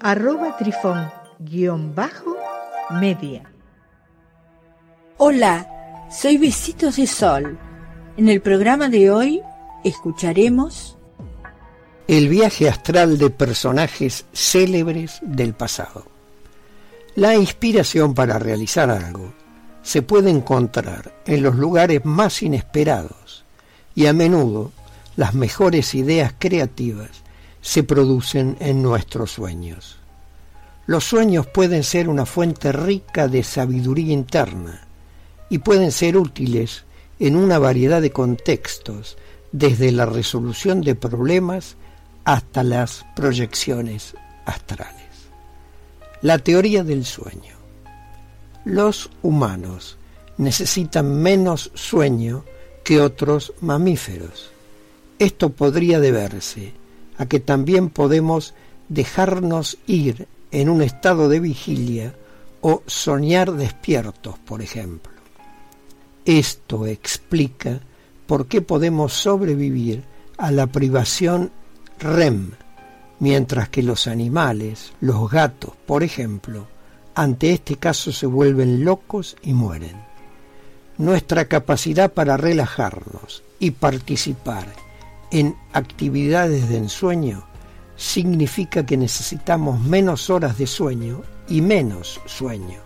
arroba trifón-media. Hola, soy Besitos de Sol. En el programa de hoy escucharemos el viaje astral de personajes célebres del pasado. La inspiración para realizar algo se puede encontrar en los lugares más inesperados y a menudo las mejores ideas creativas se producen en nuestros sueños. Los sueños pueden ser una fuente rica de sabiduría interna y pueden ser útiles en una variedad de contextos, desde la resolución de problemas hasta las proyecciones astrales. La teoría del sueño. Los humanos necesitan menos sueño que otros mamíferos. Esto podría deberse a que también podemos dejarnos ir en un estado de vigilia o soñar despiertos, por ejemplo. Esto explica por qué podemos sobrevivir a la privación REM, mientras que los animales, los gatos, por ejemplo, ante este caso se vuelven locos y mueren. Nuestra capacidad para relajarnos y participar en actividades de ensueño significa que necesitamos menos horas de sueño y menos sueño.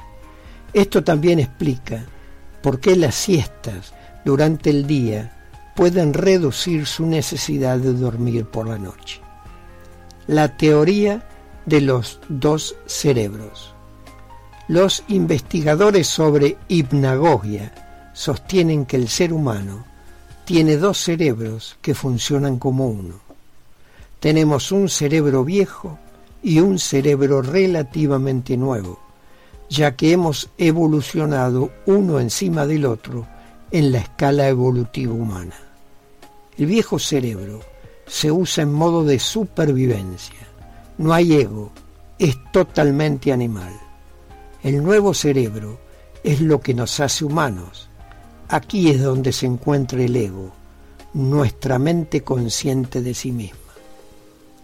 Esto también explica por qué las siestas durante el día pueden reducir su necesidad de dormir por la noche. La teoría de los dos cerebros. Los investigadores sobre hipnagogia sostienen que el ser humano tiene dos cerebros que funcionan como uno. Tenemos un cerebro viejo y un cerebro relativamente nuevo, ya que hemos evolucionado uno encima del otro en la escala evolutiva humana. El viejo cerebro se usa en modo de supervivencia. No hay ego, es totalmente animal. El nuevo cerebro es lo que nos hace humanos. Aquí es donde se encuentra el ego, nuestra mente consciente de sí misma.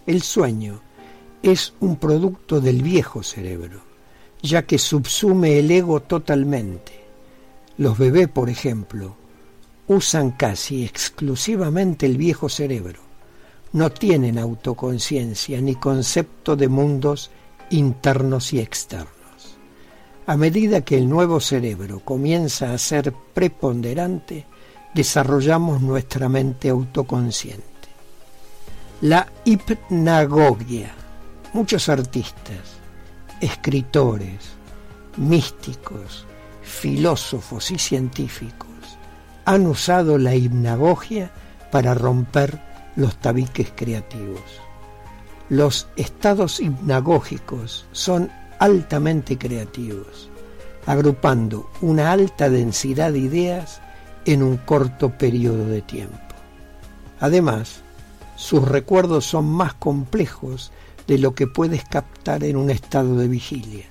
El sueño es un producto del viejo cerebro, ya que subsume el ego totalmente. Los bebés, por ejemplo, usan casi exclusivamente el viejo cerebro. No tienen autoconciencia ni concepto de mundos internos y externos. A medida que el nuevo cerebro comienza a ser preponderante, desarrollamos nuestra mente autoconsciente. La hipnagogia. Muchos artistas, escritores, místicos, filósofos y científicos han usado la hipnagogia para romper los tabiques creativos. Los estados hipnagógicos son altamente creativos, agrupando una alta densidad de ideas en un corto periodo de tiempo. Además, sus recuerdos son más complejos de lo que puedes captar en un estado de vigilia.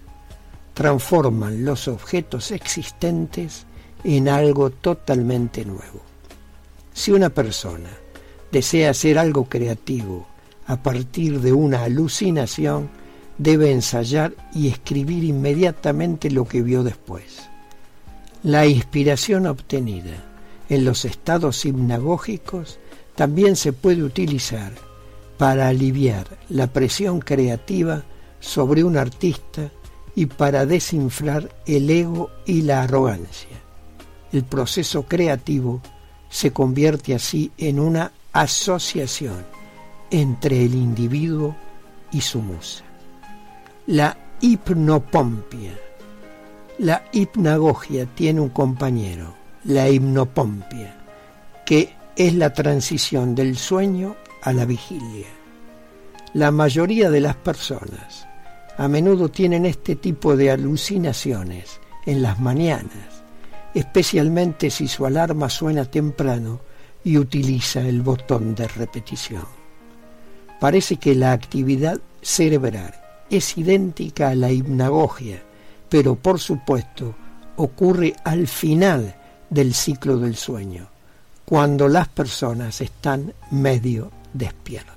Transforman los objetos existentes en algo totalmente nuevo. Si una persona desea hacer algo creativo a partir de una alucinación, debe ensayar y escribir inmediatamente lo que vio después. La inspiración obtenida en los estados hipnagógicos también se puede utilizar para aliviar la presión creativa sobre un artista y para desinflar el ego y la arrogancia el proceso creativo se convierte así en una asociación entre el individuo y su musa. La hipnopompia. La hipnagogia tiene un compañero, la hipnopompia, que es la transición del sueño a la vigilia. La mayoría de las personas a menudo tienen este tipo de alucinaciones en las mañanas, especialmente si su alarma suena temprano y utiliza el botón de repetición. Parece que la actividad cerebral es idéntica a la hipnagogia, pero por supuesto ocurre al final del ciclo del sueño, cuando las personas están medio despiertas.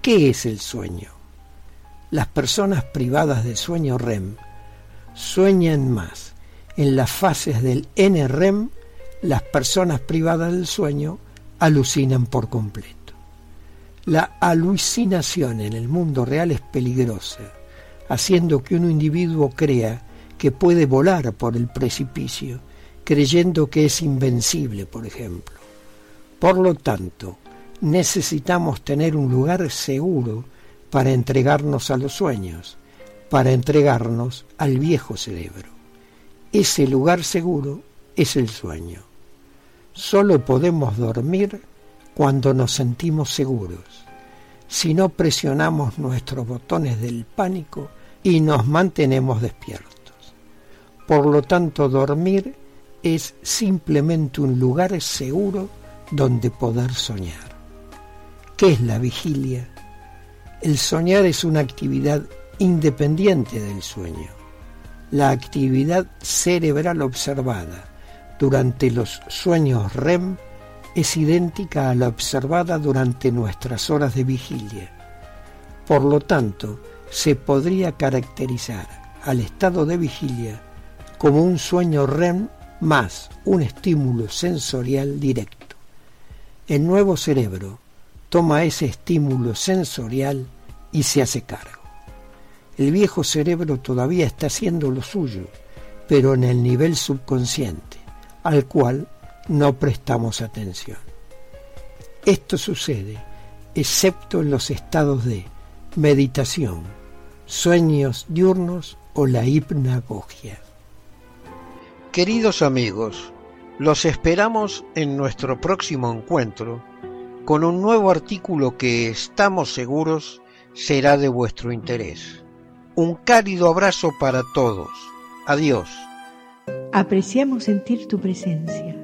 ¿Qué es el sueño? Las personas privadas del sueño REM sueñan más. En las fases del NREM, las personas privadas del sueño alucinan por completo. La alucinación en el mundo real es peligrosa, haciendo que un individuo crea que puede volar por el precipicio, creyendo que es invencible, por ejemplo. Por lo tanto, necesitamos tener un lugar seguro para entregarnos a los sueños, para entregarnos al viejo cerebro. Ese lugar seguro es el sueño. Solo podemos dormir cuando nos sentimos seguros, si no presionamos nuestros botones del pánico y nos mantenemos despiertos. Por lo tanto, dormir es simplemente un lugar seguro donde poder soñar. ¿Qué es la vigilia? El soñar es una actividad independiente del sueño. La actividad cerebral observada durante los sueños REM es idéntica a la observada durante nuestras horas de vigilia. Por lo tanto, se podría caracterizar al estado de vigilia como un sueño REM más un estímulo sensorial directo. El nuevo cerebro toma ese estímulo sensorial y se hace cargo. El viejo cerebro todavía está haciendo lo suyo, pero en el nivel subconsciente, al cual no prestamos atención. Esto sucede excepto en los estados de meditación, sueños diurnos o la hipnagogia. Queridos amigos, los esperamos en nuestro próximo encuentro con un nuevo artículo que estamos seguros será de vuestro interés. Un cálido abrazo para todos. Adiós. Apreciamos sentir tu presencia